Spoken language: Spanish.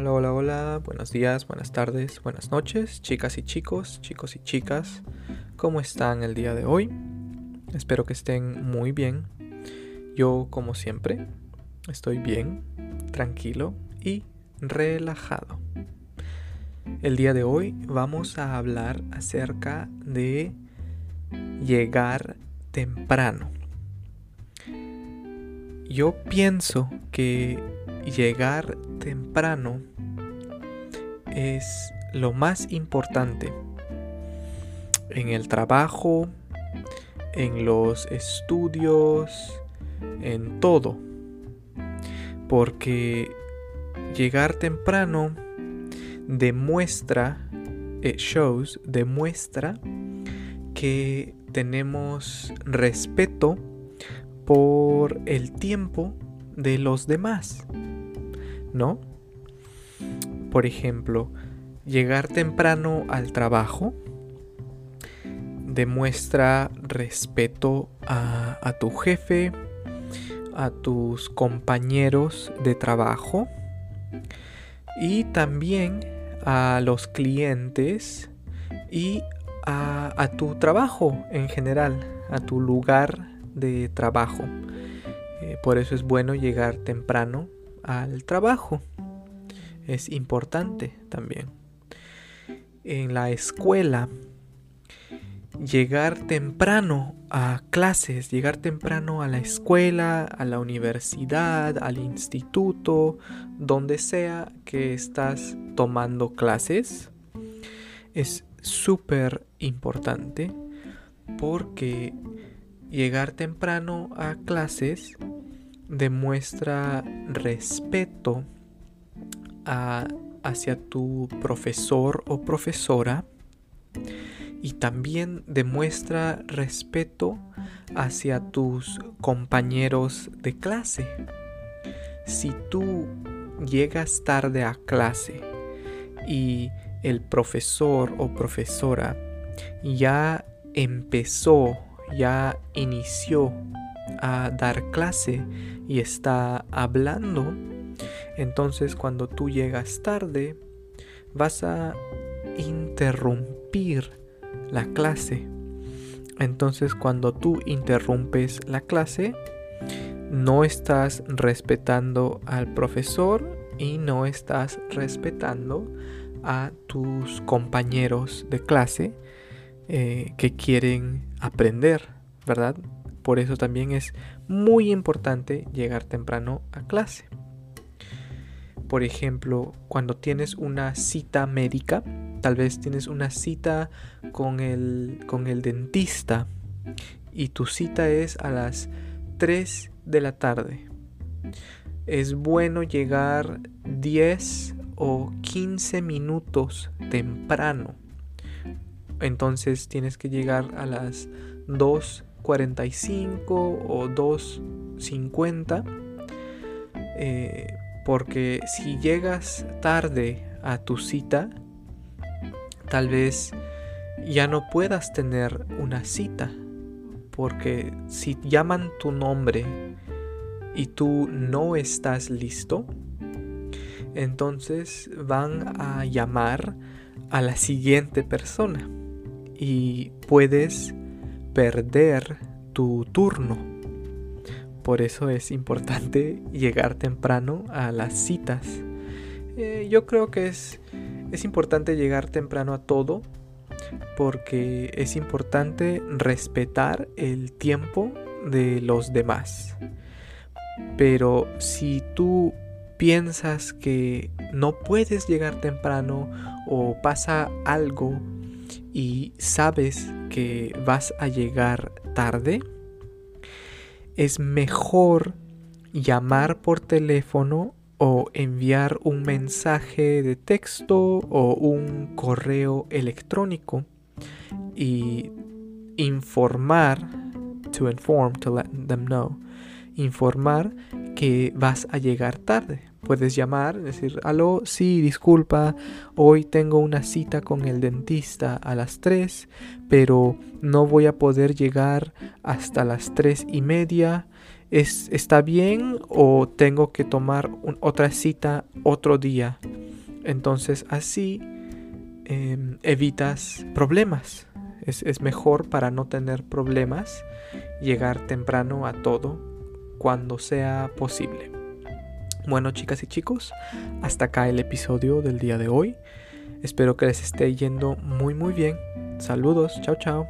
Hola, hola, hola, buenos días, buenas tardes, buenas noches, chicas y chicos, chicos y chicas, ¿cómo están el día de hoy? Espero que estén muy bien. Yo, como siempre, estoy bien, tranquilo y relajado. El día de hoy vamos a hablar acerca de llegar temprano. Yo pienso que llegar temprano es lo más importante en el trabajo, en los estudios, en todo. Porque llegar temprano demuestra, it shows, demuestra que tenemos respeto por el tiempo de los demás. ¿no? Por ejemplo, llegar temprano al trabajo demuestra respeto a, tu jefe, a tus compañeros de trabajo y también a los clientes y a, tu trabajo en general, a tu lugar de trabajo. Por eso es bueno llegar temprano al trabajo. Es importante también. En la escuela, llegar temprano a clases, llegar temprano a la escuela, a la universidad, al instituto, donde sea que estás tomando clases, es súper importante porque llegar temprano a clases demuestra respeto hacia tu profesor o profesora y también demuestra respeto hacia tus compañeros de clase. Si tú llegas tarde a clase y el profesor o profesora ya empezó, ya inició a dar clase y está hablando, entonces cuando tú llegas tarde, vas a interrumpir la clase. Entonces cuando tú interrumpes la clase, no estás respetando al profesor y no estás respetando a tus compañeros de clase eh, que quieren aprender, ¿verdad? Por eso también es muy importante llegar temprano a clase. Por ejemplo, cuando tienes una cita médica, tal vez tienes una cita con el, con el dentista y tu cita es a las 3 de la tarde. Es bueno llegar 10 o 15 minutos temprano. Entonces tienes que llegar a las 2 45 o 2.50. Eh, porque si llegas tarde a tu cita, tal vez ya no puedas tener una cita. Porque si llaman tu nombre y tú no estás listo, entonces van a llamar a la siguiente persona y puedes perder tu turno. Por eso es importante llegar temprano a las citas. Eh, yo creo que es, es importante llegar temprano a todo porque es importante respetar el tiempo de los demás. Pero si tú piensas que no puedes llegar temprano o pasa algo y sabes que vas a llegar tarde, es mejor llamar por teléfono o enviar un mensaje de texto o un correo electrónico y informar, to inform, to let them know, informar que vas a llegar tarde. Puedes llamar, decir, aló, sí, disculpa, hoy tengo una cita con el dentista a las 3, pero no voy a poder llegar hasta las 3 y media. ¿Es, ¿Está bien o tengo que tomar otra cita otro día? Entonces así em, evitas problemas. Es, es mejor para no tener problemas llegar temprano a todo cuando sea posible. Bueno, chicas y chicos, hasta acá el episodio del día de hoy. Espero que les esté yendo muy muy bien. Saludos, chao chao.